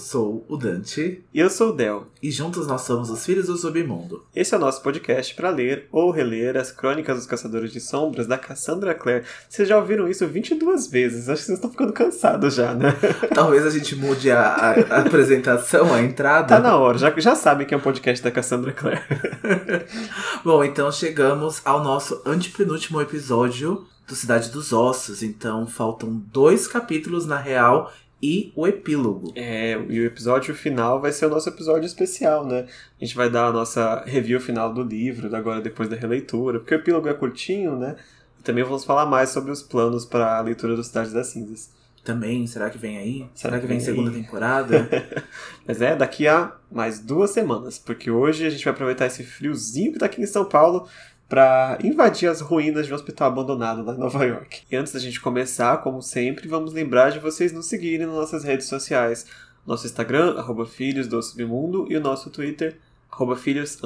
sou o Dante. E eu sou o Del. E juntos nós somos os Filhos do Submundo. Esse é o nosso podcast para ler ou reler as Crônicas dos Caçadores de Sombras da Cassandra Clare. Vocês já ouviram isso 22 vezes, acho que vocês estão ficando cansados já, né? Talvez a gente mude a, a, a apresentação, a entrada. Tá na hora, já, já sabem que é um podcast da Cassandra Clare. Bom, então chegamos ao nosso antepenúltimo episódio do Cidade dos Ossos. Então faltam dois capítulos na real e o epílogo. É, e o episódio final vai ser o nosso episódio especial, né? A gente vai dar a nossa review final do livro, agora depois da releitura, porque o epílogo é curtinho, né? E também vamos falar mais sobre os planos para a leitura do Cidade das Cinzas. Também, será que vem aí? Será, será que vem, vem segunda temporada? Mas é, daqui a mais duas semanas, porque hoje a gente vai aproveitar esse friozinho que tá aqui em São Paulo para invadir as ruínas de um hospital abandonado em Nova York. E antes da gente começar, como sempre, vamos lembrar de vocês nos seguirem nas nossas redes sociais. Nosso Instagram, arroba Filhos do Submundo, e o nosso Twitter, arroba Filhos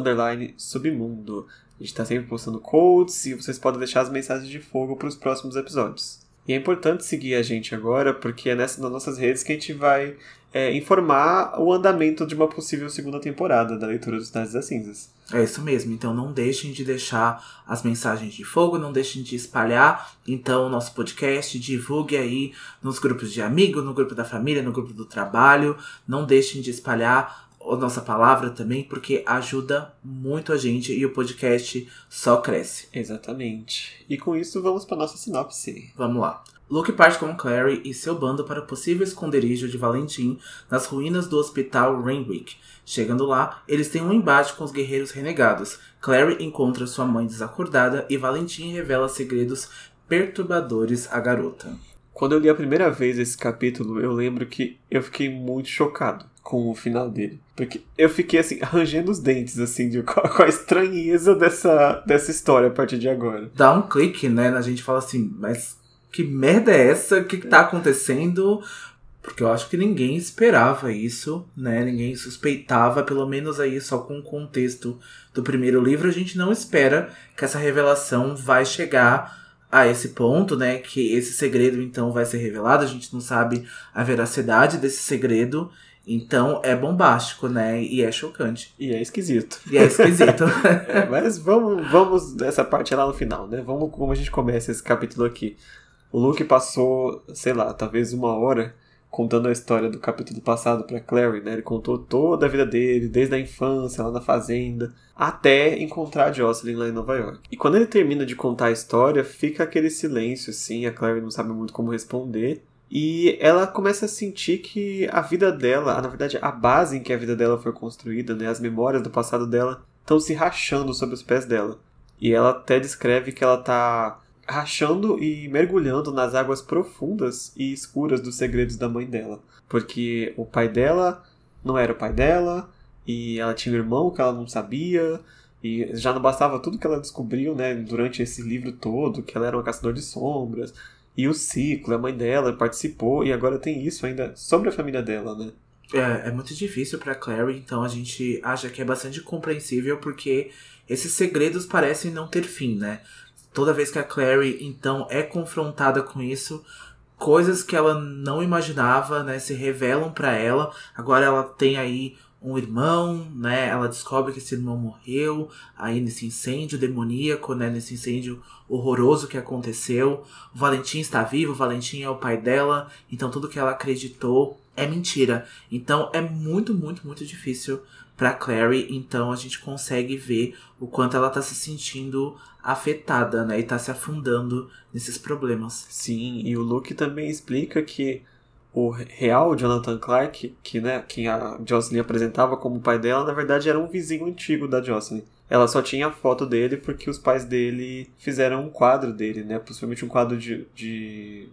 Submundo. A gente está sempre postando codes e vocês podem deixar as mensagens de fogo para os próximos episódios. E é importante seguir a gente agora, porque é nessas nas nossas redes que a gente vai é, informar o andamento de uma possível segunda temporada da leitura dos Cidades das Cinzas. É isso mesmo, então não deixem de deixar as mensagens de fogo, não deixem de espalhar então o nosso podcast, divulgue aí nos grupos de amigos, no grupo da família, no grupo do trabalho, não deixem de espalhar a nossa palavra também, porque ajuda muito a gente e o podcast só cresce. Exatamente. E com isso vamos para nossa sinopse. Vamos lá. Luke parte com Clary e seu bando para o possível esconderijo de Valentim nas ruínas do hospital Rainwick. Chegando lá, eles têm um embate com os guerreiros renegados. Clary encontra sua mãe desacordada e Valentim revela segredos perturbadores à garota. Quando eu li a primeira vez esse capítulo, eu lembro que eu fiquei muito chocado com o final dele. Porque eu fiquei assim, arranjando os dentes, assim, de, com a estranheza dessa, dessa história a partir de agora. Dá um clique, né? A gente fala assim, mas que merda é essa? O que, que tá acontecendo? Porque eu acho que ninguém esperava isso, né? Ninguém suspeitava, pelo menos aí só com o contexto do primeiro livro, a gente não espera que essa revelação vai chegar a esse ponto, né? Que esse segredo então vai ser revelado, a gente não sabe a veracidade desse segredo. Então é bombástico, né? E é chocante. E é esquisito. E é esquisito. é, mas vamos, vamos dessa parte lá no final, né? Vamos como a gente começa esse capítulo aqui. O Luke passou, sei lá, talvez uma hora contando a história do capítulo passado para Clary, né? Ele contou toda a vida dele, desde a infância, lá na fazenda, até encontrar a Jocelyn lá em Nova York. E quando ele termina de contar a história, fica aquele silêncio, assim, a Clary não sabe muito como responder. E ela começa a sentir que a vida dela, na verdade, a base em que a vida dela foi construída, né, as memórias do passado dela, estão se rachando sob os pés dela. E ela até descreve que ela tá rachando e mergulhando nas águas profundas e escuras dos segredos da mãe dela. Porque o pai dela não era o pai dela, e ela tinha um irmão que ela não sabia, e já não bastava tudo que ela descobriu né, durante esse livro todo, que ela era uma caçadora de sombras, e o ciclo, a mãe dela participou, e agora tem isso ainda sobre a família dela, né? É, é muito difícil para Clary, então a gente acha que é bastante compreensível porque esses segredos parecem não ter fim, né? Toda vez que a Clary então é confrontada com isso, coisas que ela não imaginava, né, se revelam para ela. Agora ela tem aí um irmão, né? Ela descobre que esse irmão morreu aí nesse incêndio demoníaco, né? Nesse incêndio horroroso que aconteceu. O Valentim está vivo, o Valentim é o pai dela, então tudo que ela acreditou é mentira. Então é muito, muito, muito difícil para Clary, então a gente consegue ver o quanto ela tá se sentindo afetada, né, e tá se afundando nesses problemas. Sim, e o Luke também explica que o real Jonathan Clark, que né, quem a Jocelyn apresentava como pai dela, na verdade era um vizinho antigo da Jocelyn. Ela só tinha a foto dele porque os pais dele fizeram um quadro dele, né? Possivelmente um quadro de, de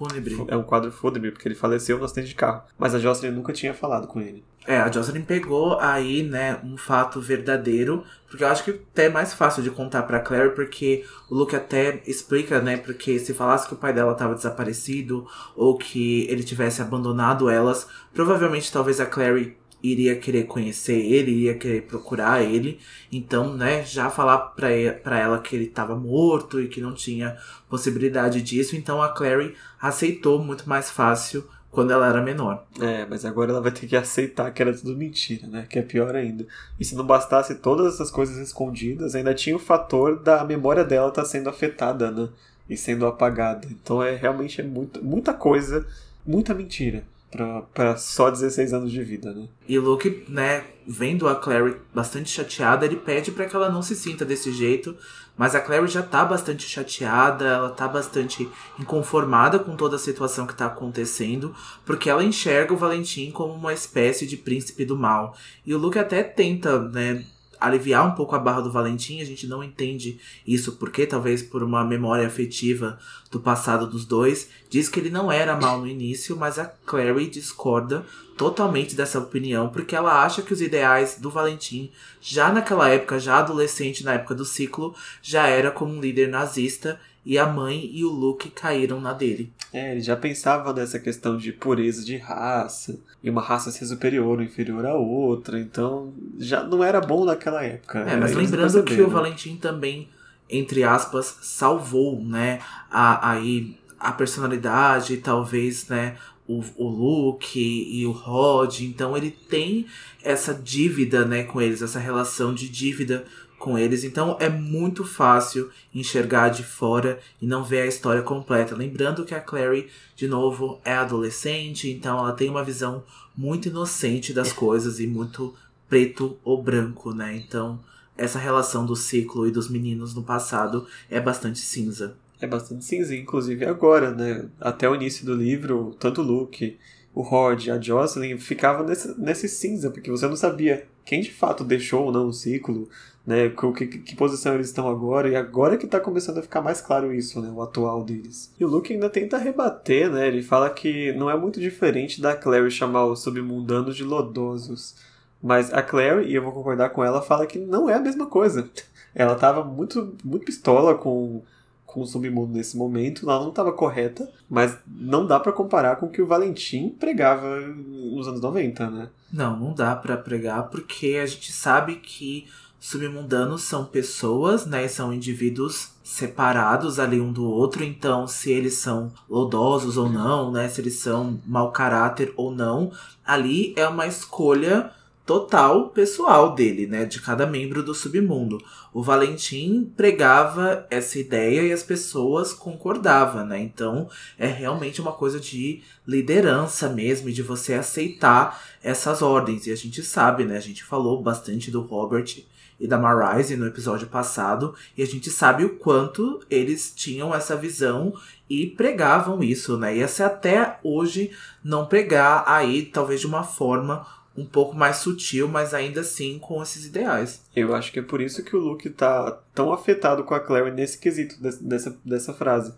Fúnebre. É um quadro fúnebre, porque ele faleceu no acidente de carro. Mas a Jocelyn nunca tinha falado com ele. É, a Jocelyn pegou aí, né, um fato verdadeiro, porque eu acho que até é mais fácil de contar pra Claire, porque o Luke até explica, né, porque se falasse que o pai dela estava desaparecido, ou que ele tivesse abandonado elas, provavelmente talvez a Claire iria querer conhecer ele, iria querer procurar ele. Então, né, já falar pra ela que ele estava morto e que não tinha possibilidade disso. Então a Clary aceitou muito mais fácil quando ela era menor. É, mas agora ela vai ter que aceitar que era tudo mentira, né? Que é pior ainda. E se não bastasse todas essas coisas escondidas, ainda tinha o fator da memória dela estar tá sendo afetada, né? E sendo apagada. Então é realmente é muito, muita coisa, muita mentira para só 16 anos de vida, né? E o Luke, né, vendo a Clary bastante chateada, ele pede para que ela não se sinta desse jeito, mas a Clary já tá bastante chateada, ela tá bastante inconformada com toda a situação que tá acontecendo, porque ela enxerga o Valentim como uma espécie de príncipe do mal. E o Luke até tenta, né, aliviar um pouco a barra do Valentim, a gente não entende isso porque talvez por uma memória afetiva do passado dos dois, diz que ele não era mal no início, mas a Clary discorda totalmente dessa opinião, porque ela acha que os ideais do Valentim, já naquela época, já adolescente, na época do ciclo, já era como um líder nazista e a mãe e o Luke caíram na dele. É, ele já pensava nessa questão de pureza de raça, e uma raça ser superior ou inferior à outra, então já não era bom naquela época. É, mas lembrando que o Valentim também, entre aspas, salvou, né, a, aí a personalidade, talvez, né, o, o Luke e o Rod, então ele tem essa dívida, né, com eles, essa relação de dívida com eles, então é muito fácil enxergar de fora e não ver a história completa. Lembrando que a Clary, de novo, é adolescente, então ela tem uma visão muito inocente das coisas e muito preto ou branco, né? Então, essa relação do ciclo e dos meninos no passado é bastante cinza. É bastante cinza, inclusive agora, né? Até o início do livro, tanto o Luke, o Rod, a Jocelyn ficavam nesse, nesse cinza, porque você não sabia quem de fato deixou ou não o ciclo, né? Que, que, que, posição eles estão agora, e agora que tá começando a ficar mais claro isso, né? O atual deles. E o Luke ainda tenta rebater, né? Ele fala que não é muito diferente da Clary chamar os submundanos de lodosos. Mas a Clary, e eu vou concordar com ela, fala que não é a mesma coisa. Ela tava muito, muito pistola com com o submundo nesse momento, ela não estava correta, mas não dá para comparar com o que o Valentim pregava nos anos 90, né? Não, não dá para pregar porque a gente sabe que submundanos são pessoas, né? São indivíduos separados ali um do outro. Então, se eles são lodosos ou não, né? Se eles são mau caráter ou não, ali é uma escolha total pessoal dele, né, de cada membro do submundo. O Valentim pregava essa ideia e as pessoas concordavam, né? Então, é realmente uma coisa de liderança mesmo, de você aceitar essas ordens. E a gente sabe, né, a gente falou bastante do Robert e da Marise no episódio passado, e a gente sabe o quanto eles tinham essa visão e pregavam isso, né? E essa até hoje não pregar aí, talvez de uma forma um pouco mais sutil, mas ainda assim com esses ideais. Eu acho que é por isso que o Luke tá tão afetado com a Clary nesse quesito dessa, dessa frase.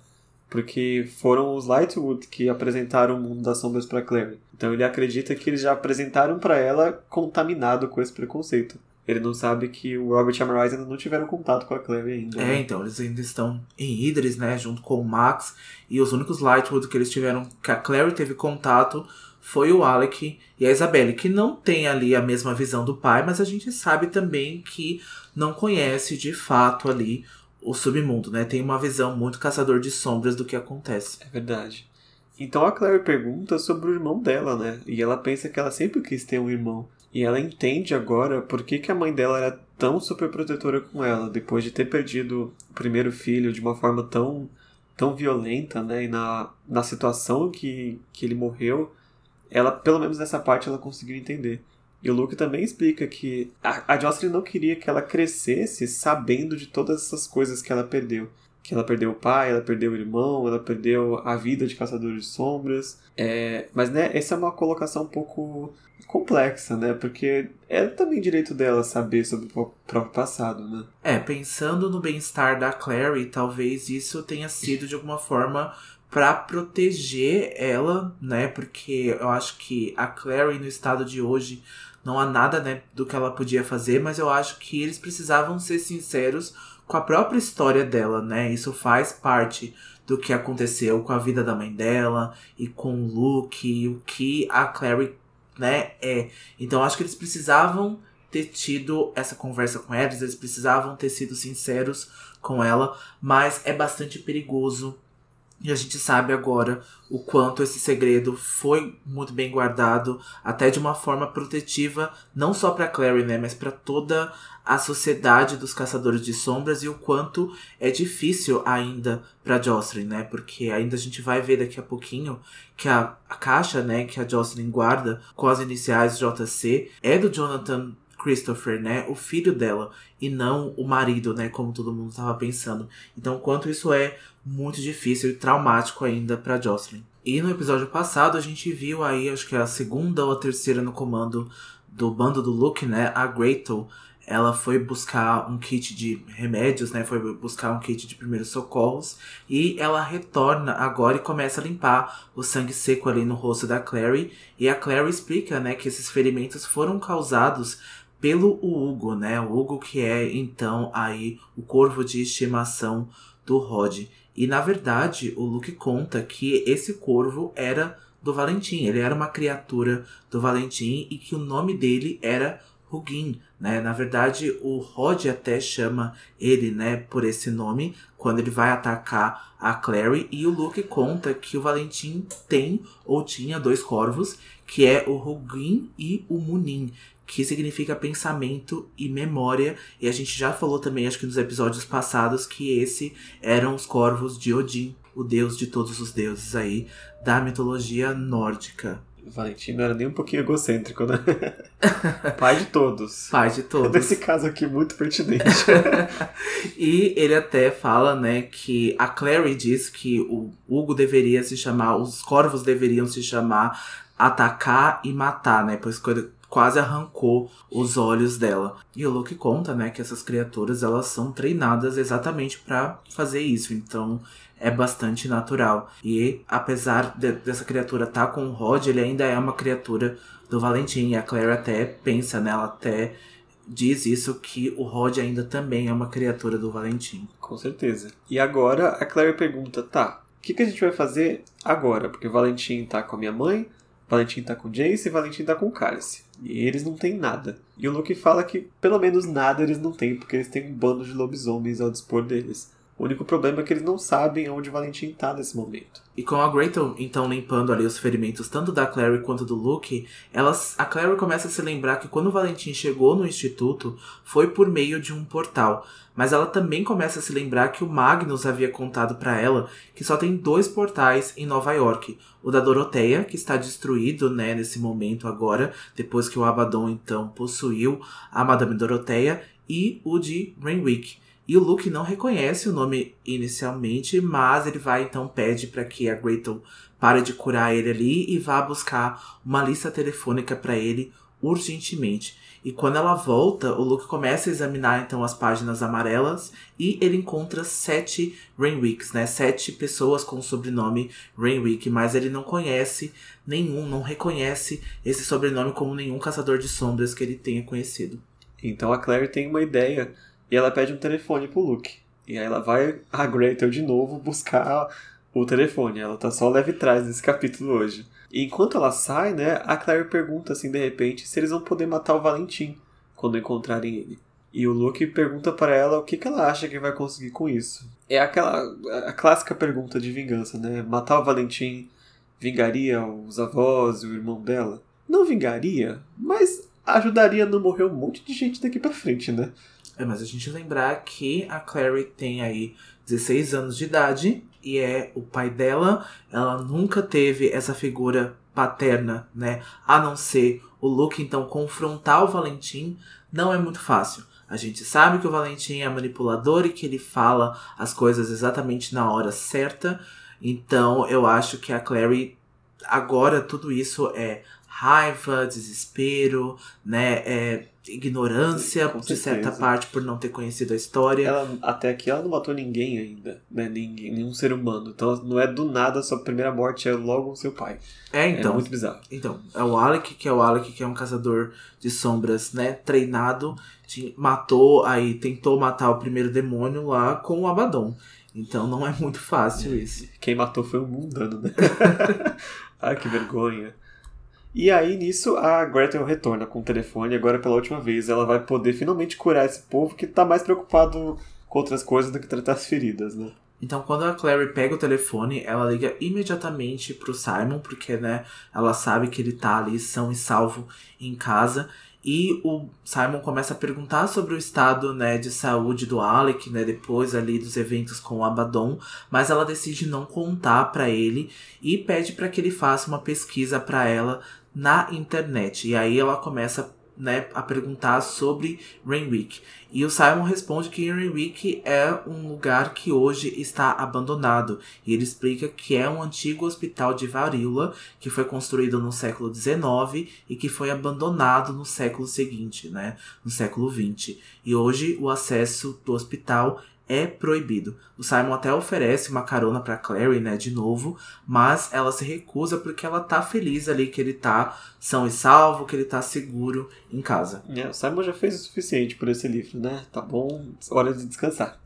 Porque foram os Lightwood que apresentaram o mundo das sombras para Clary. Então ele acredita que eles já apresentaram para ela contaminado com esse preconceito. Ele não sabe que o Robert e a Marise ainda não tiveram contato com a Clary ainda. É, né? então, eles ainda estão em Idris, né, junto com o Max. E os únicos Lightwood que eles tiveram, que a Clary teve contato, foi o Alec e a Isabelle, que não tem ali a mesma visão do pai, mas a gente sabe também que não conhece de fato ali o submundo, né? Tem uma visão muito caçador de sombras do que acontece. É verdade. Então a Claire pergunta sobre o irmão dela, né? E ela pensa que ela sempre quis ter um irmão. E ela entende agora por que, que a mãe dela era tão super protetora com ela, depois de ter perdido o primeiro filho de uma forma tão, tão violenta, né? E na, na situação que, que ele morreu, ela, pelo menos nessa parte, ela conseguiu entender. E o Luke também explica que a, a Jocelyn não queria que ela crescesse sabendo de todas essas coisas que ela perdeu. Que ela perdeu o pai, ela perdeu o irmão, ela perdeu a vida de caçador de sombras. É, mas, né, essa é uma colocação um pouco complexa, né? Porque é também direito dela saber sobre o próprio passado, né? É, pensando no bem-estar da Clary, talvez isso tenha sido de alguma forma para proteger ela, né? Porque eu acho que a Clary no estado de hoje não há nada, né, do que ela podia fazer, mas eu acho que eles precisavam ser sinceros com a própria história dela, né? Isso faz parte do que aconteceu com a vida da mãe dela e com o Luke e o que a Clary, né, é. Então acho que eles precisavam ter tido essa conversa com eles, eles precisavam ter sido sinceros com ela, mas é bastante perigoso E a gente sabe agora o quanto esse segredo foi muito bem guardado, até de uma forma protetiva, não só para Clary, né, mas para toda a sociedade dos caçadores de sombras e o quanto é difícil ainda para Jocelyn, né? Porque ainda a gente vai ver daqui a pouquinho que a, a caixa, né, que a Jocelyn guarda com as iniciais JC é do Jonathan Christopher, né, o filho dela, e não o marido, né, como todo mundo estava pensando. Então, quanto isso é muito difícil e traumático ainda para Jocelyn. E no episódio passado a gente viu aí, acho que é a segunda ou a terceira no comando do bando do Luke, né, a Gretel, ela foi buscar um kit de remédios, né? Foi buscar um kit de primeiros socorros e ela retorna agora e começa a limpar o sangue seco ali no rosto da Clary. E a Clary explica, né, que esses ferimentos foram causados pelo Hugo, né? O Hugo que é então aí o corvo de estimação do Rod. E na verdade, o Luke conta que esse corvo era do Valentim, ele era uma criatura do Valentim e que o nome dele era Hugin, né? Na verdade, o Rod até chama ele, né, por esse nome quando ele vai atacar a Clary e o Luke conta que o Valentim tem ou tinha dois corvos, que é o Hugin e o Munin, que significa pensamento e memória. E a gente já falou também, acho que nos episódios passados, que esse eram os corvos de Odin, o deus de todos os deuses aí da mitologia nórdica. Valentim não era nem um pouquinho egocêntrico, né? Pai de todos. Pai de todos. Nesse caso aqui, muito pertinente. e ele até fala, né, que a Clary diz que o Hugo deveria se chamar, os corvos deveriam se chamar Atacar e Matar, né? Pois quase arrancou os olhos dela. E o Luke conta, né, que essas criaturas elas são treinadas exatamente para fazer isso. Então é bastante natural. E apesar de, dessa criatura estar tá com o Rod, ele ainda é uma criatura do Valentim. E a Claire até pensa, né, ela até diz isso que o Rod ainda também é uma criatura do Valentim. Com certeza. E agora a Claire pergunta, tá, o que, que a gente vai fazer agora? Porque o Valentim tá com a minha mãe, Valentim tá com Jace e Valentim tá com Cálice. E eles não têm nada. E o Luke fala que pelo menos nada eles não têm, porque eles têm um bando de lobisomens ao dispor deles. O único problema é que eles não sabem onde o Valentim tá nesse momento. E com a Gretel, então, limpando ali os ferimentos tanto da Clary quanto do Luke, elas, a Clary começa a se lembrar que quando o Valentim chegou no instituto, foi por meio de um portal. Mas ela também começa a se lembrar que o Magnus havia contado para ela que só tem dois portais em Nova York. O da Doroteia, que está destruído, né, nesse momento agora, depois que o Abaddon então possuiu a Madame Doroteia, e o de Renwick. E o Luke não reconhece o nome inicialmente, mas ele vai então pede para que a Gretel pare de curar ele ali e vá buscar uma lista telefônica para ele urgentemente. E quando ela volta, o Luke começa a examinar então as páginas amarelas e ele encontra sete Rainwicks, né? Sete pessoas com o sobrenome Rainwick, mas ele não conhece nenhum, não reconhece esse sobrenome como nenhum caçador de sombras que ele tenha conhecido. Então a Claire tem uma ideia e ela pede um telefone pro Luke. E aí ela vai a Gretel de novo buscar o telefone. Ela tá só leve trás nesse capítulo hoje. E enquanto ela sai, né, a Claire pergunta assim de repente se eles vão poder matar o Valentim quando encontrarem ele. E o Luke pergunta para ela o que, que ela acha que vai conseguir com isso. É aquela a clássica pergunta de vingança, né? Matar o Valentim vingaria os avós e o irmão dela? Não vingaria, mas ajudaria a não morrer um monte de gente daqui para frente, né? É, mas a gente lembrar que a Clary tem aí 16 anos de idade e é o pai dela. Ela nunca teve essa figura paterna, né? A não ser o Luke, então confrontar o Valentim não é muito fácil. A gente sabe que o Valentim é manipulador e que ele fala as coisas exatamente na hora certa. Então eu acho que a Clary agora tudo isso é raiva, desespero, né? É ignorância Com de certa parte por não ter conhecido a história. Ela, até aqui ela não matou ninguém ainda, né? Ninguém, nenhum ser humano. Então não é do nada sua primeira morte é logo o seu pai. É, então. É muito bizarro. Então, é o Alec, que é o Alec, que é um caçador de sombras, né? Treinado, matou, aí tentou matar o primeiro demônio lá com o Abaddon. Então não é muito fácil isso. Quem matou foi o mundano, né? Ai, que vergonha. E aí, nisso, a Gretel retorna com o telefone. Agora, pela última vez, ela vai poder finalmente curar esse povo que tá mais preocupado com outras coisas do que tratar as feridas, né? Então, quando a Clary pega o telefone, ela liga imediatamente pro Simon, porque, né, ela sabe que ele tá ali são e salvo em casa. E o Simon começa a perguntar sobre o estado, né, de saúde do Alec, né, depois ali dos eventos com o Abaddon, mas ela decide não contar para ele e pede para que ele faça uma pesquisa para ela na internet. E aí ela começa né, a perguntar sobre Rainwick. E o Simon responde que Rainwick é um lugar que hoje está abandonado. E ele explica que é um antigo hospital de varíola que foi construído no século XIX e que foi abandonado no século seguinte, né, no século XX. E hoje o acesso do hospital é proibido. O Simon até oferece uma carona para Clary, né, de novo, mas ela se recusa porque ela tá feliz ali que ele tá são e salvo, que ele tá seguro em casa. É, o Simon já fez o suficiente por esse livro, né? Tá bom, hora de descansar.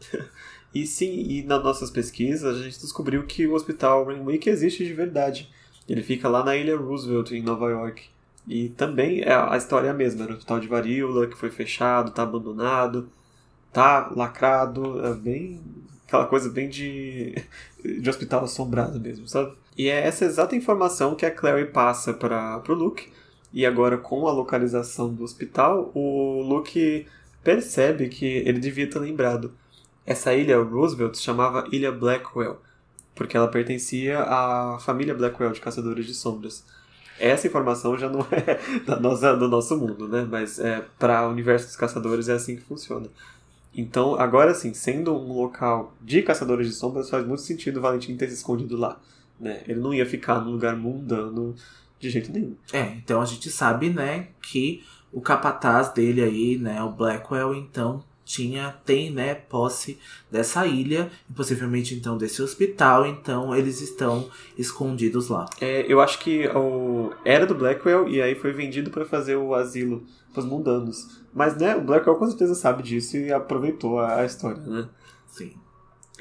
e sim, e nas nossas pesquisas a gente descobriu que o Hospital Renwick existe de verdade. Ele fica lá na Ilha Roosevelt, em Nova York. E também é a história é mesma, era um hospital de varíola que foi fechado, tá abandonado tá lacrado, é bem. aquela coisa bem de, de hospital assombrado mesmo, sabe? E é essa exata informação que a Clary passa para o Luke. E agora, com a localização do hospital, o Luke percebe que ele devia ter lembrado. Essa ilha Roosevelt se chamava Ilha Blackwell, porque ela pertencia à família Blackwell de Caçadores de Sombras. Essa informação já não é da nossa, do nosso mundo, né? Mas é, para o universo dos caçadores é assim que funciona. Então, agora sim, sendo um local de caçadores de sombras, faz muito sentido o Valentim ter se escondido lá. Né? Ele não ia ficar num lugar mundano de jeito nenhum. É, então a gente sabe, né, que o capataz dele aí, né, o Blackwell, então tinha tem né posse dessa ilha e possivelmente então desse hospital então eles estão escondidos lá é, eu acho que o, era do Blackwell e aí foi vendido para fazer o asilo para os mundanos mas né o Blackwell com certeza sabe disso e aproveitou a, a história né sim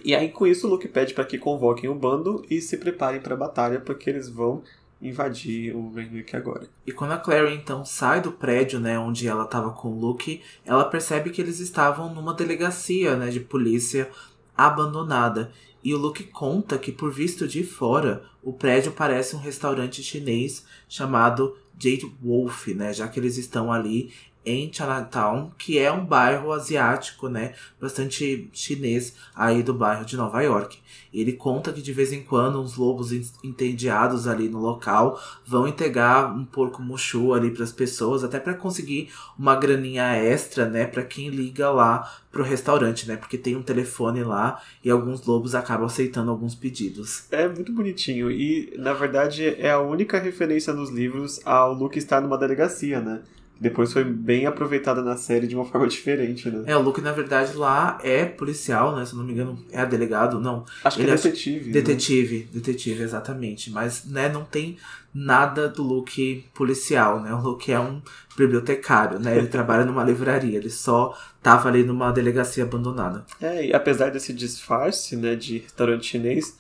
e aí com isso o Luke pede para que convoquem o bando e se preparem para a batalha porque eles vão invadir o Renwick agora. E quando a Clary então sai do prédio, né, onde ela estava com o Luke, ela percebe que eles estavam numa delegacia, né, de polícia abandonada. E o Luke conta que por visto de fora, o prédio parece um restaurante chinês chamado Jade Wolf, né, já que eles estão ali em Chinatown, que é um bairro asiático, né, bastante chinês aí do bairro de Nova York. Ele conta que de vez em quando uns lobos entediados ali no local vão entregar um porco muxu ali para as pessoas, até para conseguir uma graninha extra, né, para quem liga lá pro restaurante, né, porque tem um telefone lá e alguns lobos acabam aceitando alguns pedidos. É muito bonitinho e na verdade é a única referência nos livros ao Luke estar numa delegacia, né? Depois foi bem aproveitada na série de uma forma diferente, né? É, o Luke, na verdade, lá é policial, né? Se eu não me engano, é delegado, não. Acho que é detetive. É... Detetive, né? detetive, exatamente. Mas, né, não tem nada do Luke policial, né? O Luke é um bibliotecário, né? Ele trabalha numa livraria, ele só tava ali numa delegacia abandonada. É, e apesar desse disfarce, né, de restaurante chinês,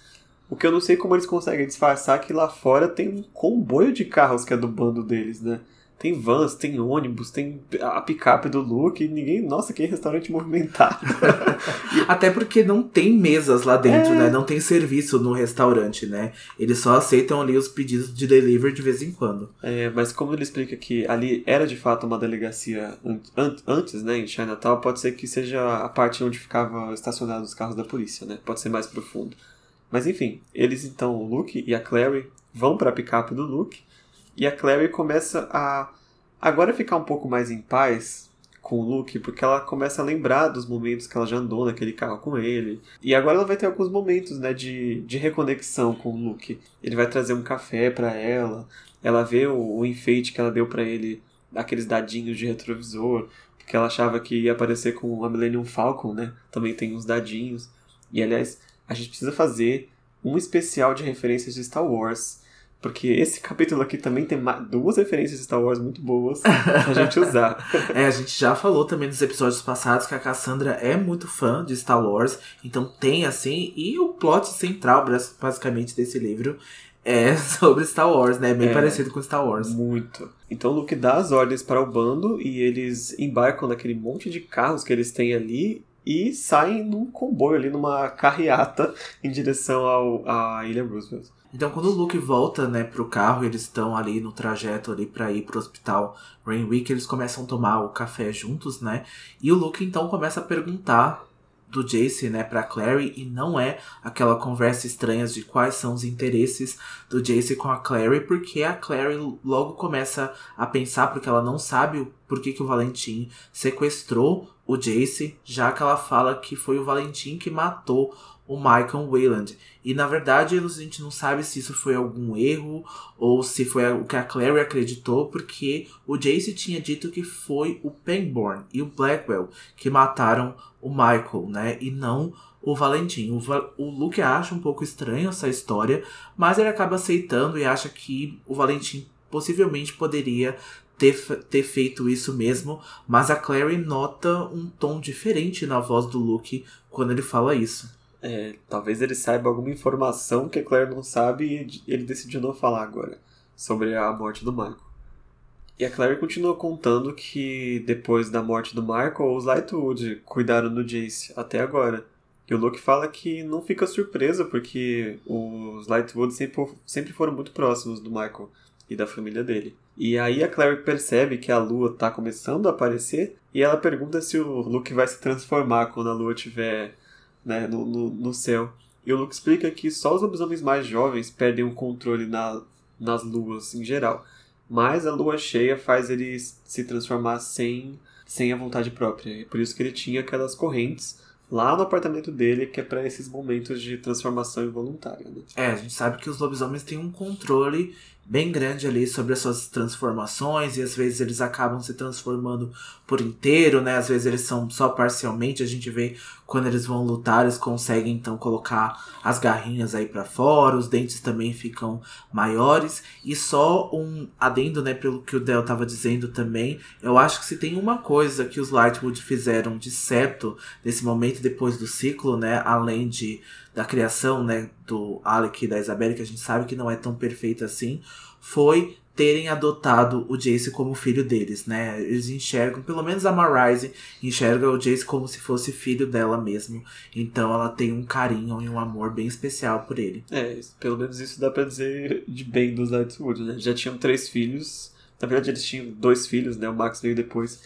o que eu não sei como eles conseguem disfarçar é que lá fora tem um comboio de carros que é do bando deles, né? Tem vans, tem ônibus, tem a picape do Luke, ninguém. Nossa, que restaurante movimentado. Até porque não tem mesas lá dentro, é... né? Não tem serviço no restaurante, né? Eles só aceitam ali os pedidos de delivery de vez em quando. É, mas como ele explica que ali era de fato uma delegacia an antes, né, em Chinatown, pode ser que seja a parte onde ficavam estacionados os carros da polícia, né? Pode ser mais profundo. Mas enfim, eles então, o Luke e a Clary, vão para a picape do Luke e a Clary começa a agora ficar um pouco mais em paz com o Luke, porque ela começa a lembrar dos momentos que ela já andou naquele carro com ele. E agora ela vai ter alguns momentos, né, de, de reconexão com o Luke. Ele vai trazer um café para ela, ela vê o, o enfeite que ela deu para ele, aqueles dadinhos de retrovisor, porque ela achava que ia aparecer com a Millennium Falcon, né? Também tem uns dadinhos. E aliás, a gente precisa fazer um especial de referências de Star Wars porque esse capítulo aqui também tem duas referências de Star Wars muito boas pra gente usar. é, a gente já falou também nos episódios passados que a Cassandra é muito fã de Star Wars, então tem assim, e o plot central, basicamente, desse livro é sobre Star Wars, né? Bem é, parecido com Star Wars. Muito. Então o Luke dá as ordens para o bando e eles embarcam naquele monte de carros que eles têm ali e saem num comboio ali, numa carreata em direção ao, à Ilha Roosevelt. Então, quando o Luke volta, né, pro carro, eles estão ali no trajeto ali para ir pro hospital Rainwick, eles começam a tomar o café juntos, né? E o Luke então começa a perguntar do Jace, né, para Clary e não é aquela conversa estranha de quais são os interesses do Jace com a Clary, porque a Clary logo começa a pensar porque ela não sabe por que, que o Valentim sequestrou o Jace, já que ela fala que foi o Valentim que matou o Michael Wayland. E na verdade a gente não sabe se isso foi algum erro ou se foi o que a Clary acreditou, porque o Jace tinha dito que foi o Pangborn e o Blackwell que mataram o Michael, né? E não o Valentim. O, Va o Luke acha um pouco estranho essa história, mas ele acaba aceitando e acha que o Valentim possivelmente poderia ter, ter feito isso mesmo, mas a Clary nota um tom diferente na voz do Luke quando ele fala isso. É, talvez ele saiba alguma informação que a Claire não sabe e ele decidiu não falar agora sobre a morte do Michael. E a Claire continua contando que depois da morte do Michael, os Lightwood cuidaram do Jace até agora. E o Luke fala que não fica surpreso porque os Lightwood sempre, sempre foram muito próximos do Michael e da família dele. E aí a Claire percebe que a lua está começando a aparecer e ela pergunta se o Luke vai se transformar quando a lua estiver né, no, no, no céu. E o Luke explica que só os lobisomens mais jovens perdem o controle na, nas luas em geral. Mas a lua cheia faz ele se transformar sem, sem a vontade própria. E por isso que ele tinha aquelas correntes lá no apartamento dele, que é para esses momentos de transformação involuntária. Né? É, a gente sabe que os lobisomens têm um controle bem grande ali sobre as suas transformações e às vezes eles acabam se transformando por inteiro, né? Às vezes eles são só parcialmente. A gente vê quando eles vão lutar, eles conseguem então colocar as garrinhas aí para fora, os dentes também ficam maiores. E só um adendo, né, pelo que o Del tava dizendo também, eu acho que se tem uma coisa que os Lightwood fizeram de certo nesse momento depois do ciclo, né, além de da criação, né, do Alec e da Isabelle, que a gente sabe que não é tão perfeita assim, foi terem adotado o Jace como filho deles, né? Eles enxergam, pelo menos a Marise enxerga o Jace como se fosse filho dela mesmo. Então ela tem um carinho e um amor bem especial por ele. É, pelo menos isso dá pra dizer de bem dos Lightwood, né? Já tinham três filhos. Na verdade, eles tinham dois filhos, né? O Max veio depois.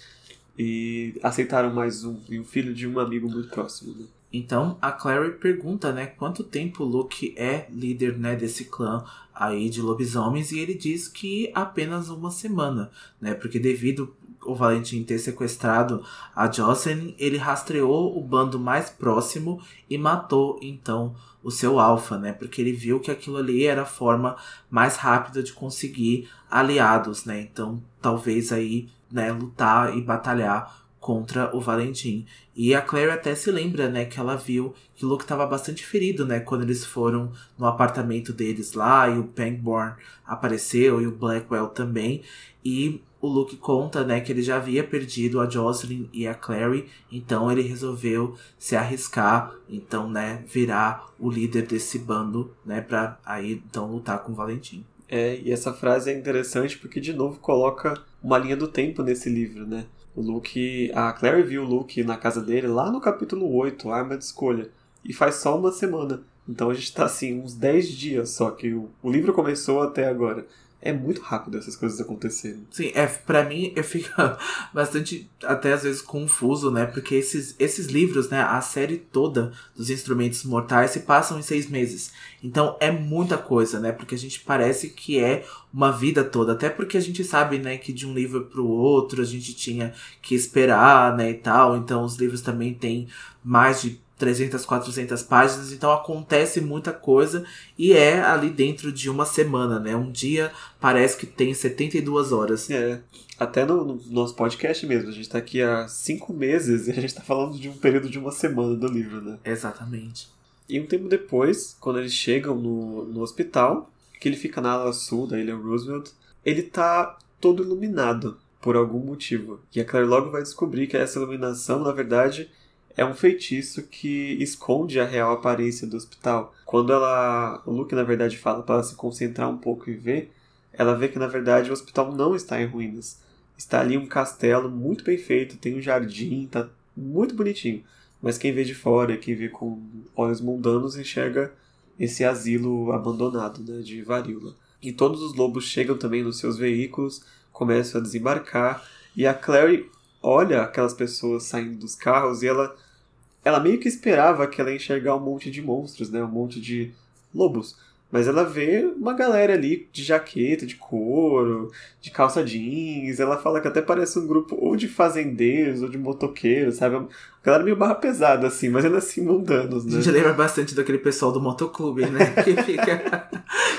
E aceitaram mais um. E um filho de um amigo muito próximo, né? Então a Clary pergunta, né, quanto tempo Luke é líder, né, desse clã aí de lobisomens e ele diz que apenas uma semana, né, porque devido o Valentim ter sequestrado a Jocelyn, ele rastreou o bando mais próximo e matou então o seu alfa, né, porque ele viu que aquilo ali era a forma mais rápida de conseguir aliados, né, então talvez aí, né, lutar e batalhar contra o Valentim. E a Claire até se lembra, né, que ela viu que o Luke estava bastante ferido, né, quando eles foram no apartamento deles lá e o Pangborn apareceu e o Blackwell também. E o Luke conta, né, que ele já havia perdido a Jocelyn e a Clary, então ele resolveu se arriscar, então, né, virar o líder desse bando, né, para aí então lutar com o Valentim. É, e essa frase é interessante porque de novo coloca uma linha do tempo nesse livro, né? O Luke. A Claire viu o Luke na casa dele lá no capítulo 8, Arma de Escolha. E faz só uma semana. Então a gente tá assim, uns 10 dias só que o, o livro começou até agora é muito rápido essas coisas acontecerem. Sim, é, para mim fica bastante até às vezes confuso, né? Porque esses, esses livros, né, a série toda dos instrumentos mortais se passam em seis meses. Então é muita coisa, né? Porque a gente parece que é uma vida toda, até porque a gente sabe, né, que de um livro para o outro a gente tinha que esperar, né, e tal. Então os livros também têm mais de 300, 400 páginas, então acontece muita coisa e é ali dentro de uma semana, né? Um dia parece que tem 72 horas. É, até no, no nosso podcast mesmo, a gente tá aqui há cinco meses e a gente tá falando de um período de uma semana do livro, né? Exatamente. E um tempo depois, quando eles chegam no, no hospital, que ele fica na ala sul da Ilha Roosevelt, ele tá todo iluminado por algum motivo. E a Claire logo vai descobrir que essa iluminação, na verdade, é um feitiço que esconde a real aparência do hospital. Quando ela, o Luke na verdade fala para ela se concentrar um pouco e ver, ela vê que na verdade o hospital não está em ruínas. Está ali um castelo muito bem feito, tem um jardim, tá muito bonitinho. mas quem vê de fora, quem vê com olhos mundanos, enxerga esse asilo abandonado né, de varíola. E todos os lobos chegam também nos seus veículos, começam a desembarcar, e a Clary olha aquelas pessoas saindo dos carros e ela, ela meio que esperava que ela ia enxergar um monte de monstros, né, um monte de lobos. Mas ela vê uma galera ali de jaqueta, de couro, de calça jeans. Ela fala que até parece um grupo ou de fazendeiros ou de motoqueiros, sabe? A galera meio barra pesada, assim, mas ainda assim mundanos, né? A gente lembra bastante daquele pessoal do motoclube, né? Que fica.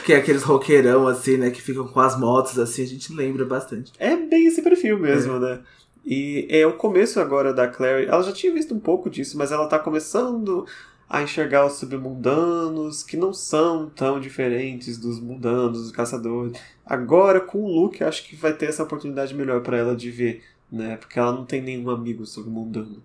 que é aqueles roqueirão, assim, né? Que ficam com as motos, assim. A gente lembra bastante. É bem esse perfil mesmo, é. né? E é o começo agora da Clary. Ela já tinha visto um pouco disso, mas ela tá começando a enxergar os submundanos, que não são tão diferentes dos mundanos, dos caçadores. Agora, com o Luke, acho que vai ter essa oportunidade melhor para ela de ver, né? Porque ela não tem nenhum amigo submundano.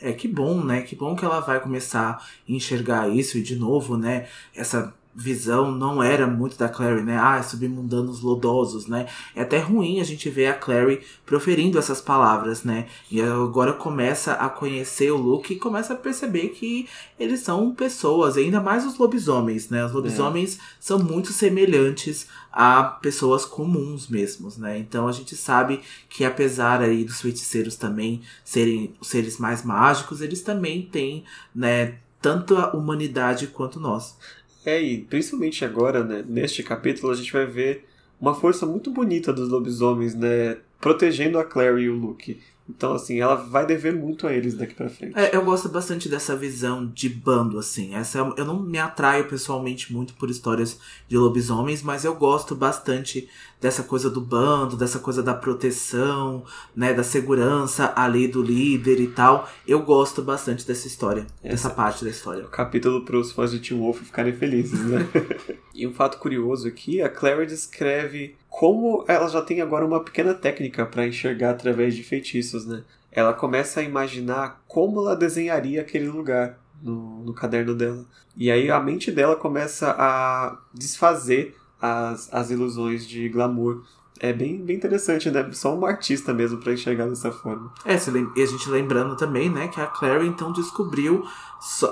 É, que bom, né? Que bom que ela vai começar a enxergar isso e, de novo, né? Essa visão não era muito da Clary, né? Ah, submundanos lodosos, né? É até ruim a gente ver a Clary proferindo essas palavras, né? E agora começa a conhecer o Luke e começa a perceber que eles são pessoas, ainda mais os lobisomens, né? Os lobisomens é. são muito semelhantes a pessoas comuns mesmos, né? Então a gente sabe que apesar aí dos feiticeiros também serem os seres mais mágicos, eles também têm, né, tanto a humanidade quanto nós. É, e principalmente agora, né, neste capítulo, a gente vai ver uma força muito bonita dos lobisomens, né, protegendo a Clary e o Luke. Então, assim, ela vai dever muito a eles daqui para frente. É, eu gosto bastante dessa visão de bando, assim. Essa é eu não me atraio pessoalmente muito por histórias de lobisomens, mas eu gosto bastante dessa coisa do bando, dessa coisa da proteção, né, da segurança ali do líder e tal. Eu gosto bastante dessa história, Essa, dessa parte da história. O capítulo para os fãs de Tim Wolf ficarem felizes, né? e um fato curioso aqui, a Clary descreve como ela já tem agora uma pequena técnica para enxergar através de feitiços, né? Ela começa a imaginar como ela desenharia aquele lugar no, no caderno dela. E aí a mente dela começa a desfazer as, as ilusões de glamour. É bem, bem interessante, né? Só um artista mesmo para enxergar dessa forma. É, e a gente lembrando também, né, que a Clary então descobriu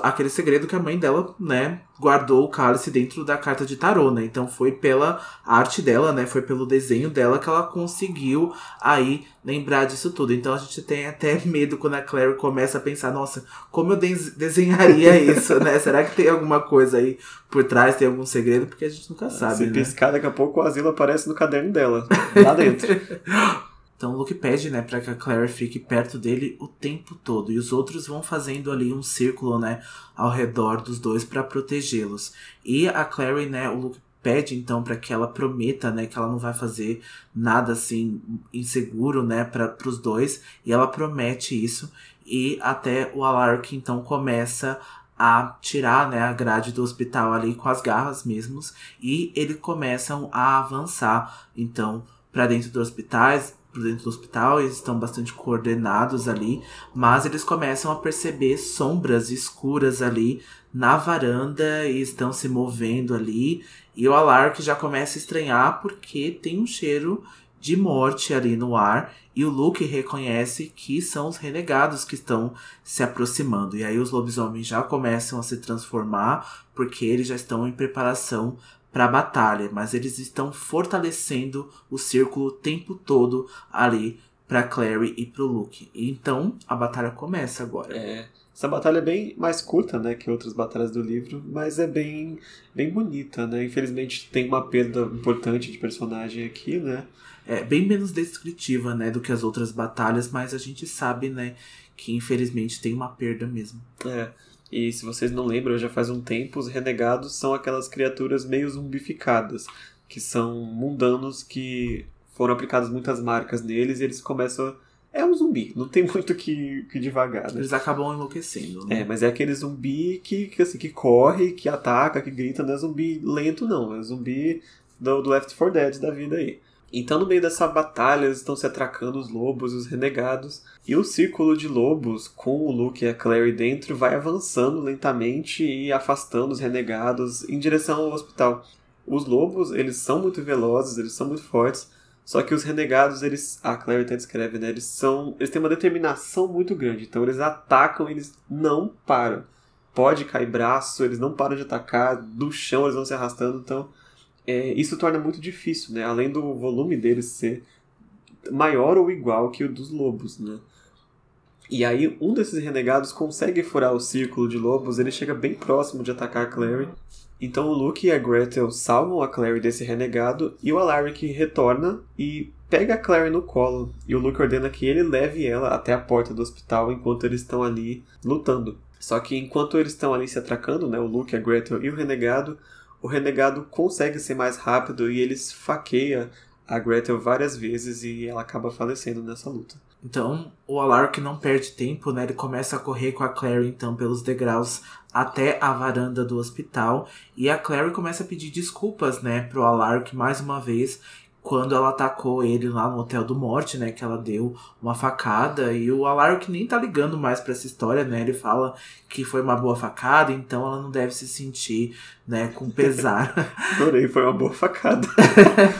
aquele segredo que a mãe dela, né, guardou o cálice dentro da carta de tarô, né? Então foi pela arte dela, né? Foi pelo desenho dela que ela conseguiu aí lembrar disso tudo. Então a gente tem até medo quando a Claire começa a pensar, nossa, como eu desenharia isso, né? Será que tem alguma coisa aí por trás, tem algum segredo? Porque a gente nunca sabe, Se né? piscar, daqui a pouco o asilo aparece no caderno dela, lá dentro. Então o Luke pede, né, para que a Claire fique perto dele o tempo todo. E os outros vão fazendo ali um círculo, né, ao redor dos dois para protegê-los. E a Claire, né, o Luke pede então para que ela prometa, né, que ela não vai fazer nada assim inseguro, né, para os dois, e ela promete isso. E até o Alark então começa a tirar né, a grade do hospital ali com as garras mesmos. E eles começam a avançar então para dentro dos hospitais dentro do hospital, eles estão bastante coordenados ali, mas eles começam a perceber sombras escuras ali na varanda e estão se movendo ali. E o Alark já começa a estranhar porque tem um cheiro de morte ali no ar e o Luke reconhece que são os renegados que estão se aproximando. E aí os lobisomens já começam a se transformar porque eles já estão em preparação para a batalha, mas eles estão fortalecendo o círculo o tempo todo ali para Clary e pro Luke. Então a batalha começa agora. É. Essa batalha é bem mais curta, né, que outras batalhas do livro, mas é bem, bem bonita, né? Infelizmente tem uma perda importante de personagem aqui, né? É bem menos descritiva, né, do que as outras batalhas, mas a gente sabe, né, que infelizmente tem uma perda mesmo. É. E se vocês não lembram, já faz um tempo, os renegados são aquelas criaturas meio zumbificadas, que são mundanos que foram aplicadas muitas marcas neles e eles começam a é um zumbi, não tem muito que, que devagar. Né? Eles acabam enlouquecendo. Né? É, mas é aquele zumbi que, que, assim, que corre, que ataca, que grita, não é zumbi lento, não. É zumbi do, do Left 4 Dead da vida aí. Então, no meio dessa batalha, eles estão se atracando os lobos e os renegados. E o círculo de lobos, com o Luke e a Clary dentro, vai avançando lentamente e afastando os renegados em direção ao hospital. Os lobos, eles são muito velozes, eles são muito fortes, Só que os renegados, eles. A Clary até descreve, né? Eles são. Eles têm uma determinação muito grande. Então eles atacam eles não param. Pode cair braço, eles não param de atacar, do chão eles vão se arrastando. Então é, isso torna muito difícil, né? Além do volume deles ser maior ou igual que o dos lobos, né? E aí um desses renegados consegue furar o círculo de lobos, ele chega bem próximo de atacar a Clary. Então o Luke e a Gretel salvam a Clary desse renegado e o Alaric retorna e pega a Clary no colo. E o Luke ordena que ele leve ela até a porta do hospital enquanto eles estão ali lutando. Só que enquanto eles estão ali se atracando, né, o Luke, a Gretel e o renegado, o renegado consegue ser mais rápido e ele esfaqueia a Gretel várias vezes e ela acaba falecendo nessa luta. Então, o Alaric não perde tempo, né? Ele começa a correr com a Clary, então, pelos degraus até a varanda do hospital. E a Clary começa a pedir desculpas, né, pro Alaric mais uma vez quando ela atacou ele lá no Hotel do Morte, né? Que ela deu uma facada. E o Alaric nem tá ligando mais para essa história, né? Ele fala que foi uma boa facada, então ela não deve se sentir, né, com pesar. Adorei, foi uma boa facada.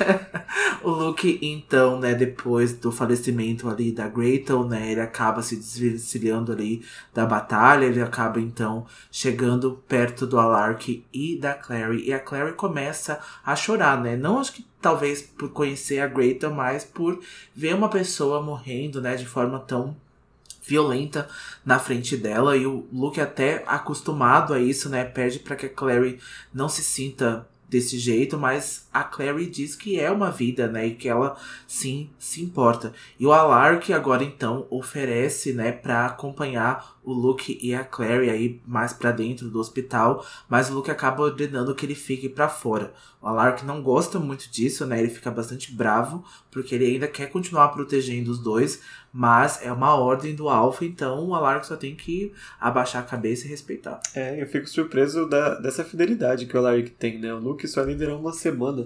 o Luke, então, né, depois do falecimento ali da Gretel, né, ele acaba se desvencilhando ali da batalha, ele acaba, então, chegando perto do Alaric e da Clary, e a Clary começa a chorar, né, não acho que talvez por conhecer a Gretel, mas por ver uma pessoa morrendo, né, de forma tão violenta na frente dela. E o Luke até acostumado a isso, né, pede para que a Clary não se sinta desse jeito, mas a Clary diz que é uma vida, né, e que ela sim se importa. E o Alark agora então oferece, né, para acompanhar o Luke e a Clary aí mais para dentro do hospital, mas o Luke acaba ordenando que ele fique para fora. O Alark não gosta muito disso, né? Ele fica bastante bravo porque ele ainda quer continuar protegendo os dois, mas é uma ordem do Alpha, então o Alark só tem que abaixar a cabeça e respeitar. É, eu fico surpreso da, dessa fidelidade que o Alark tem, né? O Luke só liderou uma semana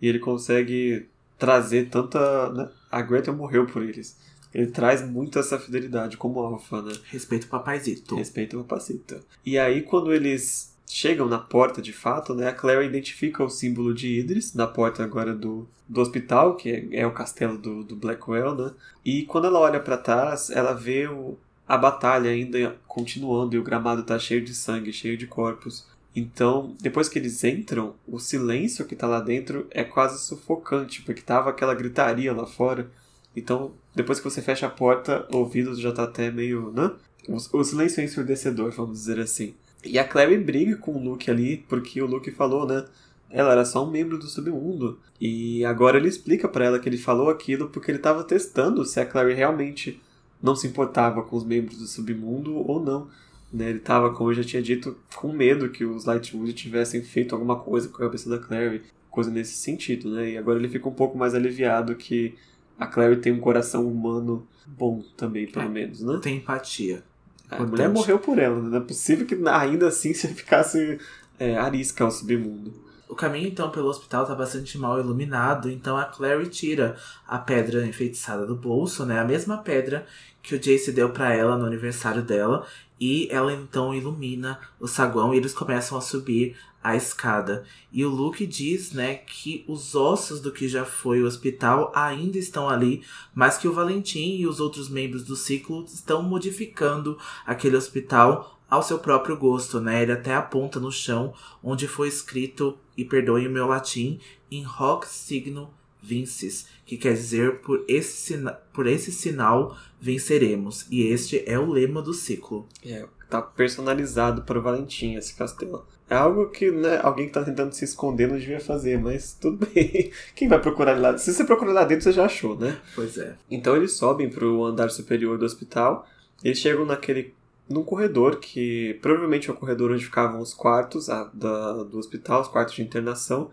e ele consegue trazer tanta. Né? A Gretel morreu por eles. Ele traz muito essa fidelidade como alfa, né? Respeito o papaizito. Respeito o papacito. E aí, quando eles chegam na porta de fato, né? A Claire identifica o símbolo de Idris na porta agora do, do hospital, que é, é o castelo do, do Blackwell, né? E quando ela olha para trás, ela vê o, a batalha ainda continuando e o gramado tá cheio de sangue, cheio de corpos. Então, depois que eles entram, o silêncio que tá lá dentro é quase sufocante, porque tava aquela gritaria lá fora. Então, depois que você fecha a porta, o ouvido já tá até meio, né? O, silêncio é ensurdecedor, vamos dizer assim. E a Clary briga com o Luke ali, porque o Luke falou, né? Ela era só um membro do submundo. E agora ele explica para ela que ele falou aquilo porque ele estava testando se a Clary realmente não se importava com os membros do submundo ou não. Né? Ele estava, como eu já tinha dito, com medo que os Lightwood tivessem feito alguma coisa com a cabeça da Clary, coisa nesse sentido, né? E agora ele fica um pouco mais aliviado que a Clary tem um coração humano bom também, pelo é, menos, né? Tem empatia. A mulher morreu por ela, né? não é possível que ainda assim você ficasse é, arisca ao submundo. O caminho, então, pelo hospital está bastante mal iluminado, então a Clary tira a pedra enfeitiçada do bolso, né? A mesma pedra que o Jace deu para ela no aniversário dela, e ela então ilumina o saguão e eles começam a subir a escada. E o Luke diz, né, que os ossos do que já foi o hospital ainda estão ali, mas que o Valentim e os outros membros do ciclo estão modificando aquele hospital ao seu próprio gosto, né? Ele até aponta no chão onde foi escrito, e perdoem o meu latim, em hoc signo vinces, que quer dizer por esse, por esse sinal venceremos. E este é o lema do ciclo. É, tá personalizado para o Valentim esse castelo. É algo que né, alguém que tá tentando se esconder não devia fazer, mas tudo bem. Quem vai procurar lá? Se você procurar lá dentro, você já achou, né? Pois é. Então eles sobem pro andar superior do hospital. Eles chegam naquele. num corredor que provavelmente é o corredor onde ficavam os quartos a, da, do hospital, os quartos de internação.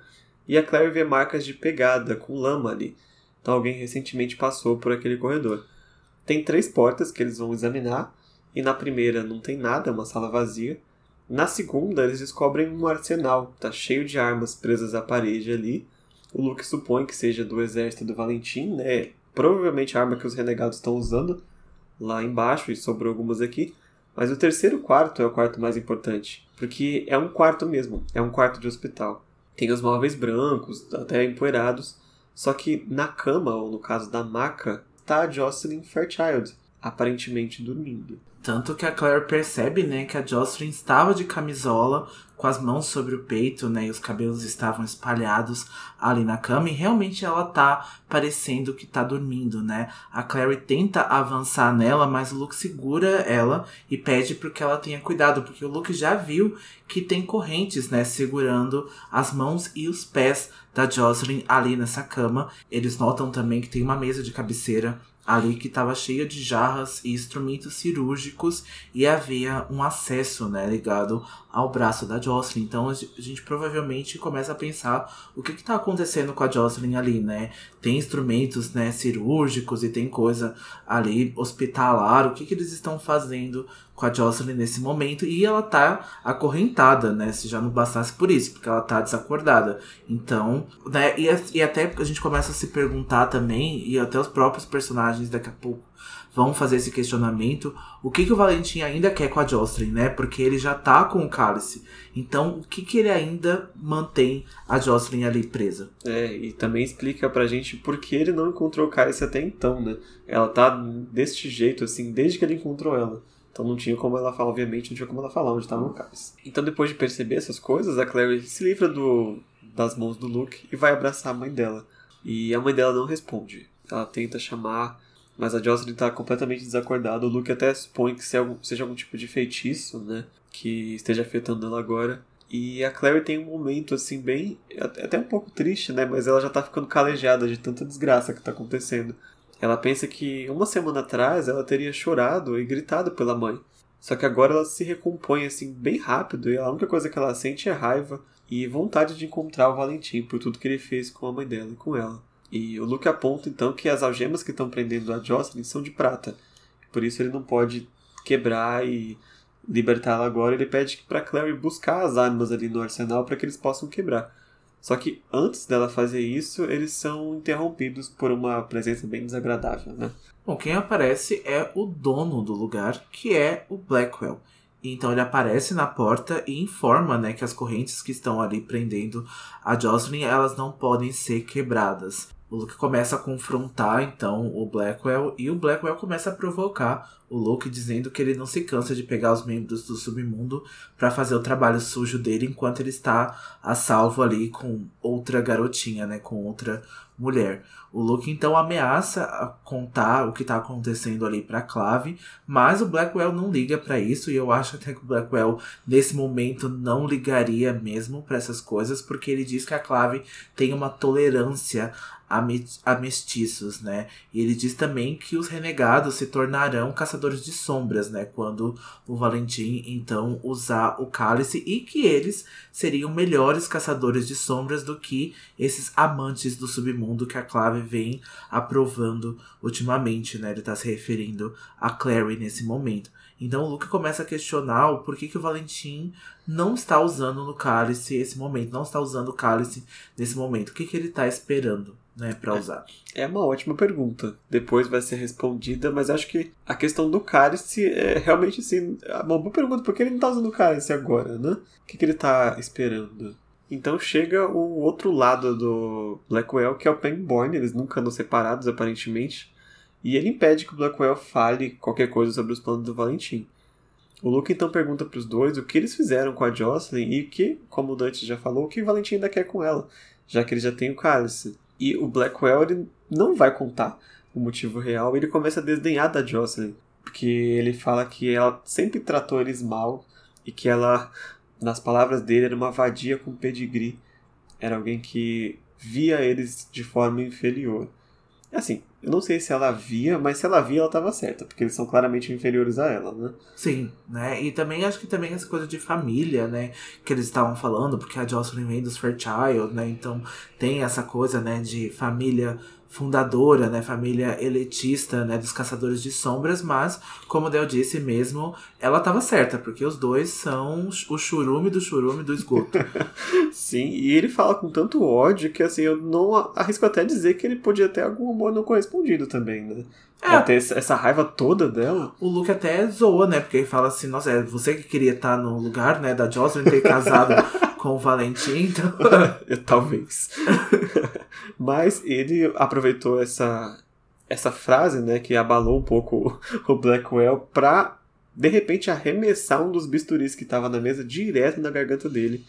E a Claire vê marcas de pegada com lama ali. Então alguém recentemente passou por aquele corredor. Tem três portas que eles vão examinar. E na primeira não tem nada, é uma sala vazia. Na segunda, eles descobrem um arsenal, tá cheio de armas presas à parede ali. O Luke supõe que seja do exército do Valentim, né? Provavelmente a arma que os renegados estão usando lá embaixo e sobrou algumas aqui. Mas o terceiro quarto é o quarto mais importante, porque é um quarto mesmo, é um quarto de hospital. Tem os móveis brancos, até empoeirados, Só que na cama, ou no caso da maca, tá a Jocelyn Fairchild, aparentemente dormindo. Tanto que a Claire percebe, né, que a Jocelyn estava de camisola, com as mãos sobre o peito, né, e os cabelos estavam espalhados ali na cama, e realmente ela tá parecendo que tá dormindo, né. A Claire tenta avançar nela, mas o Luke segura ela e pede para que ela tenha cuidado, porque o Luke já viu que tem correntes, né, segurando as mãos e os pés da Jocelyn ali nessa cama. Eles notam também que tem uma mesa de cabeceira ali que estava cheia de jarras e instrumentos cirúrgicos e havia um acesso, né, ligado ao braço da Jocelyn. Então a gente provavelmente começa a pensar o que está acontecendo com a Jocelyn ali, né? Tem instrumentos, né, cirúrgicos e tem coisa ali hospitalar. O que, que eles estão fazendo com a Jocelyn nesse momento? E ela tá acorrentada, né? Se já não bastasse por isso, porque ela tá desacordada. Então, né? E, e até a gente começa a se perguntar também, e até os próprios personagens daqui a pouco vão fazer esse questionamento. O que, que o Valentim ainda quer com a Jocelyn, né? Porque ele já tá com o cálice. Então, o que, que ele ainda mantém a Jocelyn ali presa? É, e também explica pra gente por que ele não encontrou o cálice até então, né? Ela tá deste jeito, assim, desde que ele encontrou ela. Então não tinha como ela falar, obviamente, não tinha como ela falar onde estava o cálice. Então depois de perceber essas coisas, a Clary se livra do, das mãos do Luke e vai abraçar a mãe dela. E a mãe dela não responde. Ela tenta chamar mas a Jocelyn está completamente desacordada. O Luke até supõe que seja algum tipo de feitiço, né? Que esteja afetando ela agora. E a Clary tem um momento, assim, bem. até um pouco triste, né? Mas ela já tá ficando calejada de tanta desgraça que tá acontecendo. Ela pensa que uma semana atrás ela teria chorado e gritado pela mãe. Só que agora ela se recompõe, assim, bem rápido. E a única coisa que ela sente é raiva e vontade de encontrar o Valentim por tudo que ele fez com a mãe dela e com ela. E o Luke aponta então que as algemas que estão prendendo a Jocelyn são de prata. Por isso ele não pode quebrar e libertá-la agora. Ele pede para Clary buscar as armas ali no arsenal para que eles possam quebrar. Só que antes dela fazer isso, eles são interrompidos por uma presença bem desagradável, né? Bom, quem aparece é o dono do lugar, que é o Blackwell. Então ele aparece na porta e informa, né, que as correntes que estão ali prendendo a Jocelyn, elas não podem ser quebradas. O Luke começa a confrontar então o Blackwell e o Blackwell começa a provocar o Luke dizendo que ele não se cansa de pegar os membros do submundo para fazer o trabalho sujo dele enquanto ele está a salvo ali com outra garotinha, né, com outra mulher. O Luke então ameaça contar o que está acontecendo ali para Clave, mas o Blackwell não liga para isso e eu acho até que o Blackwell nesse momento não ligaria mesmo para essas coisas, porque ele diz que a Clave tem uma tolerância a, mestiços, né? E ele diz também que os renegados se tornarão caçadores de sombras, né? Quando o Valentim então usar o cálice e que eles seriam melhores caçadores de sombras do que esses amantes do submundo que a Clave vem aprovando ultimamente, né? Ele tá se referindo a Clary nesse momento. Então o Luke começa a questionar o porquê que o Valentim não está usando no cálice esse momento, não está usando o cálice nesse momento. O que, que ele está esperando? né, para usar? É uma ótima pergunta. Depois vai ser respondida, mas acho que a questão do cálice é realmente assim. Uma boa pergunta, por que ele não tá usando o cálice agora, né? O que, que ele tá esperando? Então chega o outro lado do Blackwell, que é o Pangborn, eles nunca andam separados aparentemente, e ele impede que o Blackwell fale qualquer coisa sobre os planos do Valentim. O Luke então pergunta para os dois o que eles fizeram com a Jocelyn e que, como o Dante já falou, o que o Valentim ainda quer com ela, já que ele já tem o cálice. E o Blackwell ele não vai contar o motivo real. Ele começa a desdenhar da Jocelyn. Porque ele fala que ela sempre tratou eles mal e que ela, nas palavras dele, era uma vadia com pedigree. Era alguém que via eles de forma inferior. Assim, eu não sei se ela via, mas se ela via, ela estava certa, porque eles são claramente inferiores a ela, né? Sim, né? E também acho que também essa coisa de família, né? Que eles estavam falando, porque a Jocelyn vem dos Fairchild, né? Então tem essa coisa, né, de família fundadora, né, família elitista, né, dos caçadores de sombras, mas como Del disse mesmo, ela estava certa, porque os dois são o churume do churume do esgoto. Sim, e ele fala com tanto ódio que assim, eu não arrisco até dizer que ele podia ter algum amor não correspondido também, né? É. ter essa raiva toda dela. O Luke até zoa, né? Porque ele fala assim, nossa, é você que queria estar no lugar, né, da Jocelyn ter casado com o Valentim, então... Talvez. Mas ele aproveitou essa, essa frase, né, que abalou um pouco o Blackwell, pra de repente arremessar um dos bisturis que estava na mesa direto na garganta dele,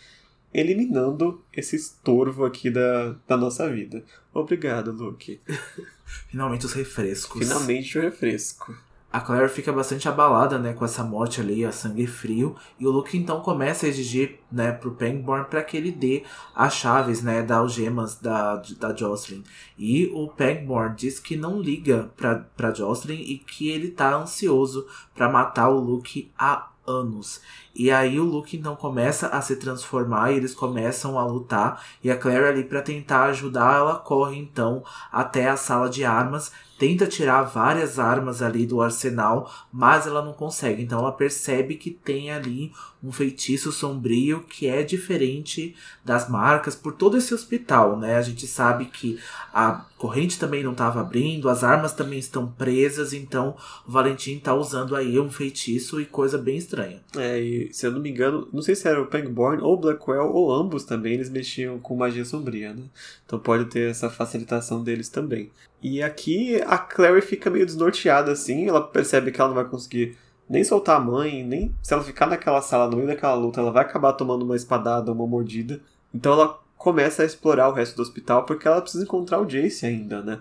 eliminando esse estorvo aqui da, da nossa vida. Obrigado, Luke. Finalmente os refrescos. Finalmente o refresco. A Claire fica bastante abalada, né, com essa morte ali, a sangue frio, e o Luke então começa a exigir, né, pro Pangborn para que ele dê as chaves, né, das algemas da, da Jocelyn. E o Pangborn diz que não liga pra, pra Jocelyn e que ele tá ansioso para matar o Luke há anos. E aí o Luke então começa a se transformar e eles começam a lutar. E a Claire ali para tentar ajudar, ela corre então até a sala de armas tenta tirar várias armas ali do arsenal, mas ela não consegue. Então ela percebe que tem ali um feitiço sombrio que é diferente das marcas por todo esse hospital, né? A gente sabe que a corrente também não estava abrindo, as armas também estão presas, então o Valentim está usando aí um feitiço e coisa bem estranha. É, e se eu não me engano, não sei se era o Pangborn ou Blackwell ou ambos também, eles mexiam com magia sombria, né? Então pode ter essa facilitação deles também. E aqui a Clary fica meio desnorteada assim, ela percebe que ela não vai conseguir nem soltar a mãe, nem se ela ficar naquela sala no meio daquela luta, ela vai acabar tomando uma espadada, uma mordida. Então ela começa a explorar o resto do hospital porque ela precisa encontrar o Jace ainda, né?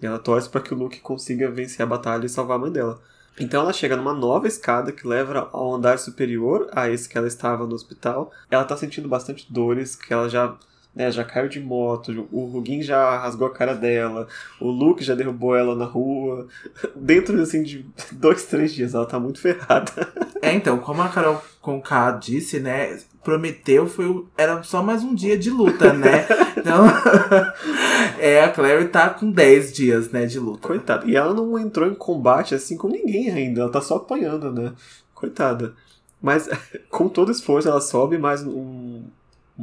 E ela torce para que o Luke consiga vencer a batalha e salvar a mãe dela. Então ela chega numa nova escada que leva ao andar superior a esse que ela estava no hospital. Ela tá sentindo bastante dores, que ela já né, já caiu de moto, o Rugin já rasgou a cara dela, o Luke já derrubou ela na rua. Dentro assim, de dois, três dias, ela tá muito ferrada. É, então, como a Carol Conká disse, né? Prometeu foi era só mais um dia de luta, né? Então, é, a Clary tá com 10 dias, né, de luta. Coitada. E ela não entrou em combate assim com ninguém ainda, ela tá só apanhando, né? Coitada. Mas com todo esforço ela sobe mais um,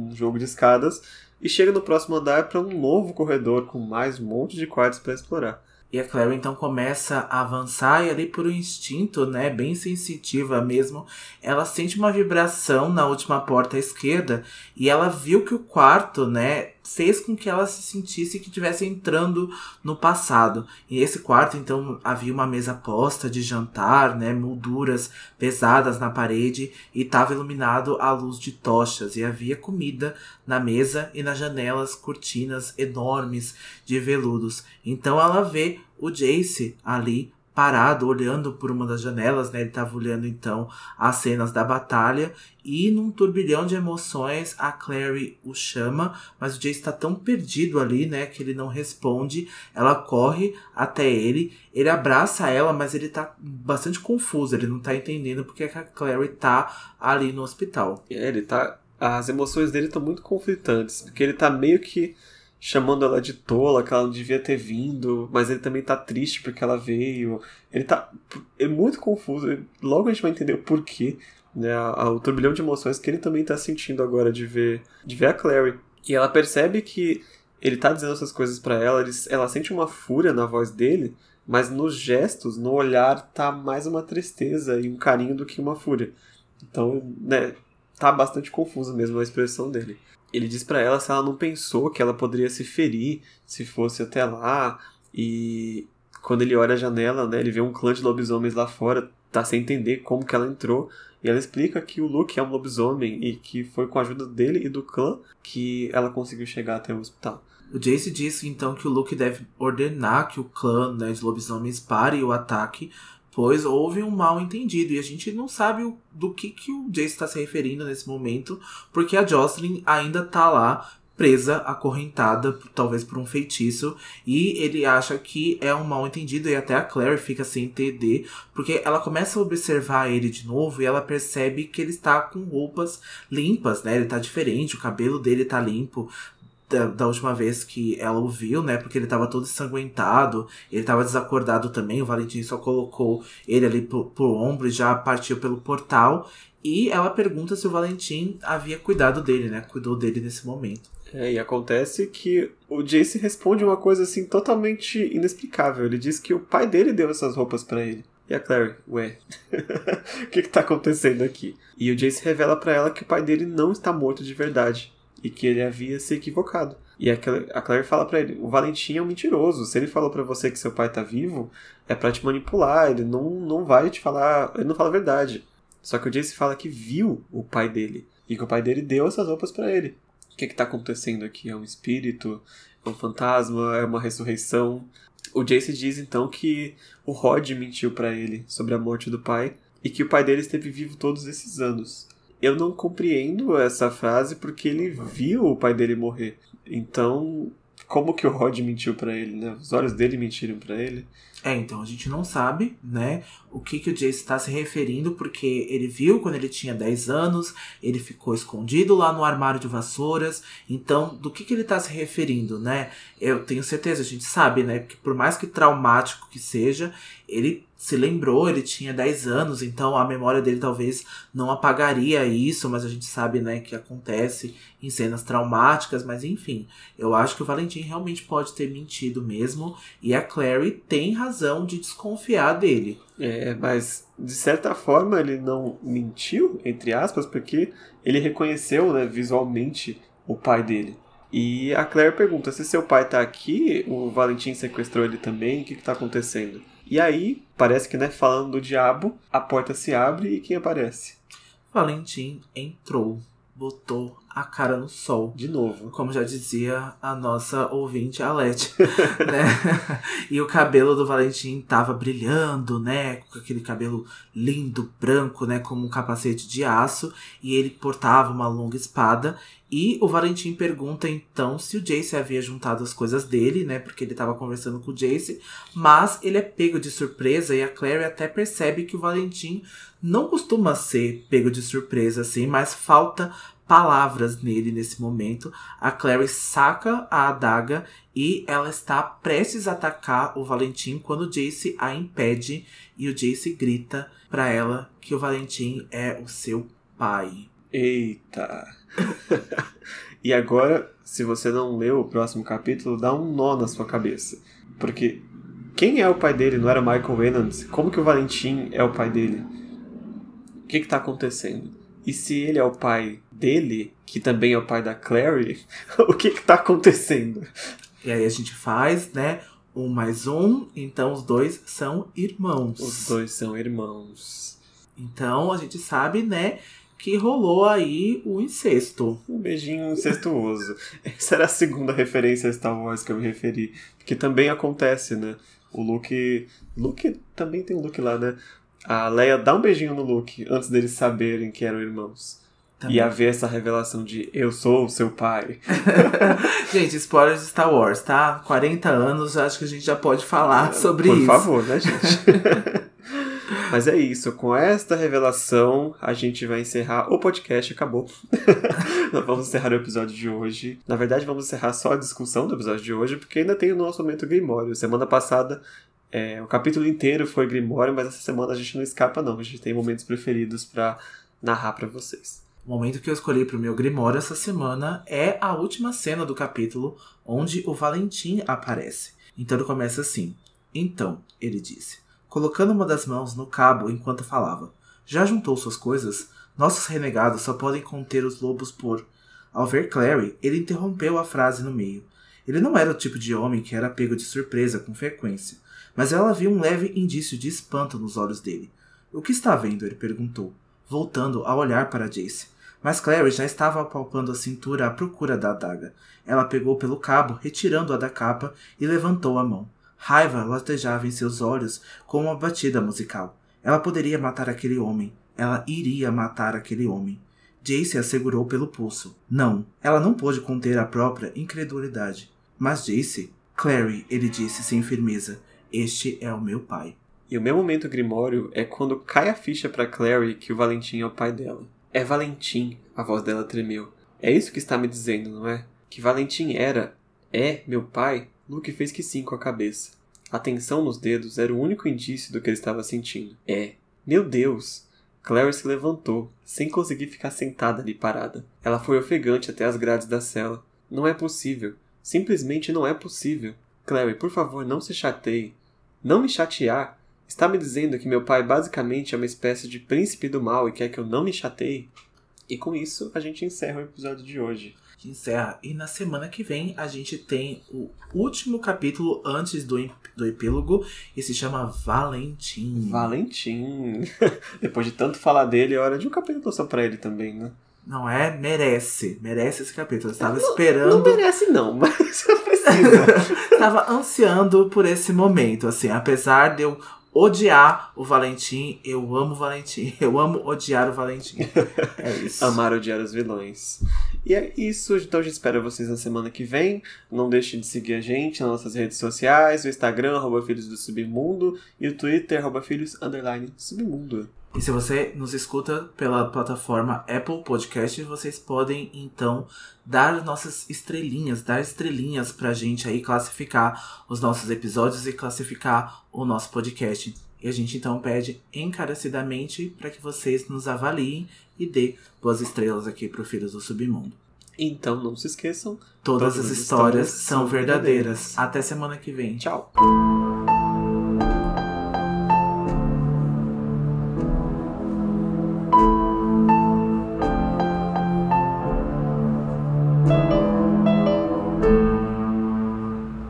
um jogo de escadas e chega no próximo andar para um novo corredor com mais um monte de quartos para explorar. E a Clary então começa a avançar e ali por um instinto, né, bem sensitiva mesmo, ela sente uma vibração na última porta à esquerda e ela viu que o quarto, né, fez com que ela se sentisse que estivesse entrando no passado. E esse quarto, então, havia uma mesa posta de jantar, né, molduras pesadas na parede e estava iluminado à luz de tochas e havia comida na mesa e nas janelas cortinas enormes de veludos. Então ela vê o Jace ali parado, olhando por uma das janelas, né? Ele estava olhando então as cenas da batalha e num turbilhão de emoções a Clary o chama, mas o Jace está tão perdido ali, né, que ele não responde. Ela corre até ele, ele abraça ela, mas ele tá bastante confuso, ele não tá entendendo porque a Clary tá ali no hospital. É, ele tá as emoções dele estão muito conflitantes, porque ele tá meio que chamando ela de tola, que ela não devia ter vindo, mas ele também tá triste porque ela veio. Ele tá é muito confuso. Logo a gente vai entender o porquê, né? O turbilhão de emoções que ele também tá sentindo agora de ver, de ver a Clary. E ela percebe que ele tá dizendo essas coisas para ela, ele, ela sente uma fúria na voz dele, mas nos gestos, no olhar, tá mais uma tristeza e um carinho do que uma fúria. Então, né, tá bastante confuso mesmo a expressão dele ele diz para ela se ela não pensou que ela poderia se ferir se fosse até lá. E quando ele olha a janela, né, ele vê um clã de lobisomens lá fora, tá sem entender como que ela entrou. E ela explica que o Luke é um lobisomem e que foi com a ajuda dele e do clã que ela conseguiu chegar até o hospital. O Jace diz então que o Luke deve ordenar que o clã né, de lobisomens pare o ataque, pois houve um mal entendido e a gente não sabe do que, que o Jace está se referindo nesse momento, porque a Jocelyn ainda tá lá presa, acorrentada, talvez por um feitiço, e ele acha que é um mal entendido, e até a Claire fica sem entender, porque ela começa a observar ele de novo e ela percebe que ele está com roupas limpas, né? Ele tá diferente, o cabelo dele tá limpo, da, da, última vez que ela ouviu, né? Porque ele tava todo ensanguentado, ele tava desacordado também. O Valentim só colocou ele ali pro, pro ombro e já partiu pelo portal. E ela pergunta se o Valentim havia cuidado dele, né? Cuidou dele nesse momento. É, e acontece que o Jace responde uma coisa assim totalmente inexplicável. Ele diz que o pai dele deu essas roupas para ele. E a Clary, ué, o que que tá acontecendo aqui? E o Jace revela para ela que o pai dele não está morto de verdade e que ele havia se equivocado. E a Claire fala para ele: o Valentim é um mentiroso. Se ele falou para você que seu pai tá vivo, é para te manipular. Ele não, não vai te falar. Ele não fala a verdade. Só que o Jace fala que viu o pai dele e que o pai dele deu essas roupas para ele. O que, que tá acontecendo aqui? É um espírito? É um fantasma? É uma ressurreição? O Jace diz então que o Rod mentiu para ele sobre a morte do pai e que o pai dele esteve vivo todos esses anos. Eu não compreendo essa frase porque ele viu o pai dele morrer. Então, como que o Rod mentiu para ele, né? Os olhos dele mentiram para ele. É, então a gente não sabe, né, o que, que o Jace está se referindo, porque ele viu quando ele tinha 10 anos, ele ficou escondido lá no armário de vassouras. Então, do que, que ele está se referindo, né? Eu tenho certeza, a gente sabe, né, que por mais que traumático que seja, ele se lembrou, ele tinha 10 anos, então a memória dele talvez não apagaria isso, mas a gente sabe, né, que acontece em cenas traumáticas, mas enfim, eu acho que o Valentim realmente pode ter mentido mesmo, e a Clary tem razão de desconfiar dele. É, mas de certa forma ele não mentiu, entre aspas, porque ele reconheceu, né, visualmente o pai dele. E a Claire pergunta: se seu pai tá aqui, o Valentim sequestrou ele também, o que, que tá acontecendo? E aí, parece que, né, falando do diabo, a porta se abre e quem aparece? Valentim entrou, botou a cara no sol. De novo. Como já dizia a nossa ouvinte Alete, né? E o cabelo do Valentim tava brilhando, né? Com aquele cabelo lindo, branco, né? Como um capacete de aço. E ele portava uma longa espada. E o Valentim pergunta então se o Jace havia juntado as coisas dele, né? Porque ele estava conversando com o Jace. Mas ele é pego de surpresa e a Clary até percebe que o Valentim não costuma ser pego de surpresa, assim, mas falta palavras nele nesse momento. A Clary saca a adaga e ela está prestes a atacar o Valentim quando Jace a impede e o Jace grita para ela que o Valentim é o seu pai. Eita! e agora, se você não leu o próximo capítulo, dá um nó na sua cabeça. Porque quem é o pai dele? Não era Michael Wenand? Como que o Valentim é o pai dele? O que está acontecendo? E se ele é o pai dele, que também é o pai da Clary, o que que tá acontecendo? E aí a gente faz, né, um mais um, então os dois são irmãos. Os dois são irmãos. Então a gente sabe, né, que rolou aí o incesto. Um beijinho incestuoso. Essa era a segunda referência a Star Wars que eu me referi. Que também acontece, né? O Luke. Luke também tem um Luke lá, né? A Leia dá um beijinho no Luke antes deles saberem que eram irmãos. Também. E haver essa revelação de eu sou o seu pai. gente, spoilers de Star Wars, tá? 40 anos, acho que a gente já pode falar sobre Por isso. Por favor, né, gente? Mas é isso, com esta revelação a gente vai encerrar o podcast, acabou. Nós vamos encerrar o episódio de hoje. Na verdade, vamos encerrar só a discussão do episódio de hoje, porque ainda tem o nosso momento Grimório. Semana passada é, o capítulo inteiro foi Grimório, mas essa semana a gente não escapa, não. A gente tem momentos preferidos para narrar para vocês. O momento que eu escolhi para o meu Grimório essa semana é a última cena do capítulo, onde o Valentim aparece. Então ele começa assim: Então, ele disse, colocando uma das mãos no cabo enquanto falava: Já juntou suas coisas? Nossos renegados só podem conter os lobos por. Ao ver Clary, ele interrompeu a frase no meio. Ele não era o tipo de homem que era pego de surpresa com frequência, mas ela viu um leve indício de espanto nos olhos dele. O que está vendo? ele perguntou voltando a olhar para Jace. Mas Clary já estava apalpando a cintura à procura da adaga. Ela pegou pelo cabo, retirando-a da capa, e levantou a mão. Raiva latejava em seus olhos como uma batida musical. Ela poderia matar aquele homem. Ela iria matar aquele homem. Jace a segurou pelo pulso. Não, ela não pôde conter a própria incredulidade. Mas Jace, Clary, ele disse sem firmeza, este é o meu pai. E o meu momento grimório é quando cai a ficha para Clary que o Valentim é o pai dela. É Valentim, a voz dela tremeu. É isso que está me dizendo, não é? Que Valentim era, é, meu pai? Luke fez que sim com a cabeça. A tensão nos dedos era o único indício do que ele estava sentindo. É. Meu Deus! Clary se levantou, sem conseguir ficar sentada ali parada. Ela foi ofegante até as grades da cela. Não é possível. Simplesmente não é possível. Clary, por favor, não se chateie. Não me chatear? Está me dizendo que meu pai basicamente é uma espécie de príncipe do mal e quer que eu não me chateie? E com isso a gente encerra o episódio de hoje. encerra. E na semana que vem a gente tem o último capítulo antes do, do epílogo e se chama Valentim. Valentim. Depois de tanto falar dele, é hora de um capítulo só pra ele também, né? Não é? Merece. Merece esse capítulo. Eu estava não, esperando. Não merece, não, mas precisa. estava ansiando por esse momento, assim. Apesar de eu odiar o Valentim, eu amo o Valentim. Eu amo odiar o Valentim. É isso. Amar odiar os vilões. E é isso, então a gente espera vocês na semana que vem. Não deixe de seguir a gente nas nossas redes sociais, o Instagram, arroba Filhos do Submundo, e o Twitter, arroba Filhos, Submundo. E se você nos escuta pela plataforma Apple Podcast, vocês podem então dar nossas estrelinhas, dar estrelinhas pra gente aí classificar os nossos episódios e classificar o nosso podcast. E a gente então pede encarecidamente para que vocês nos avaliem e dê boas estrelas aqui pro Filhos do Submundo. Então não se esqueçam, todas, todas as histórias, histórias são verdadeiras. verdadeiras. Até semana que vem. Tchau.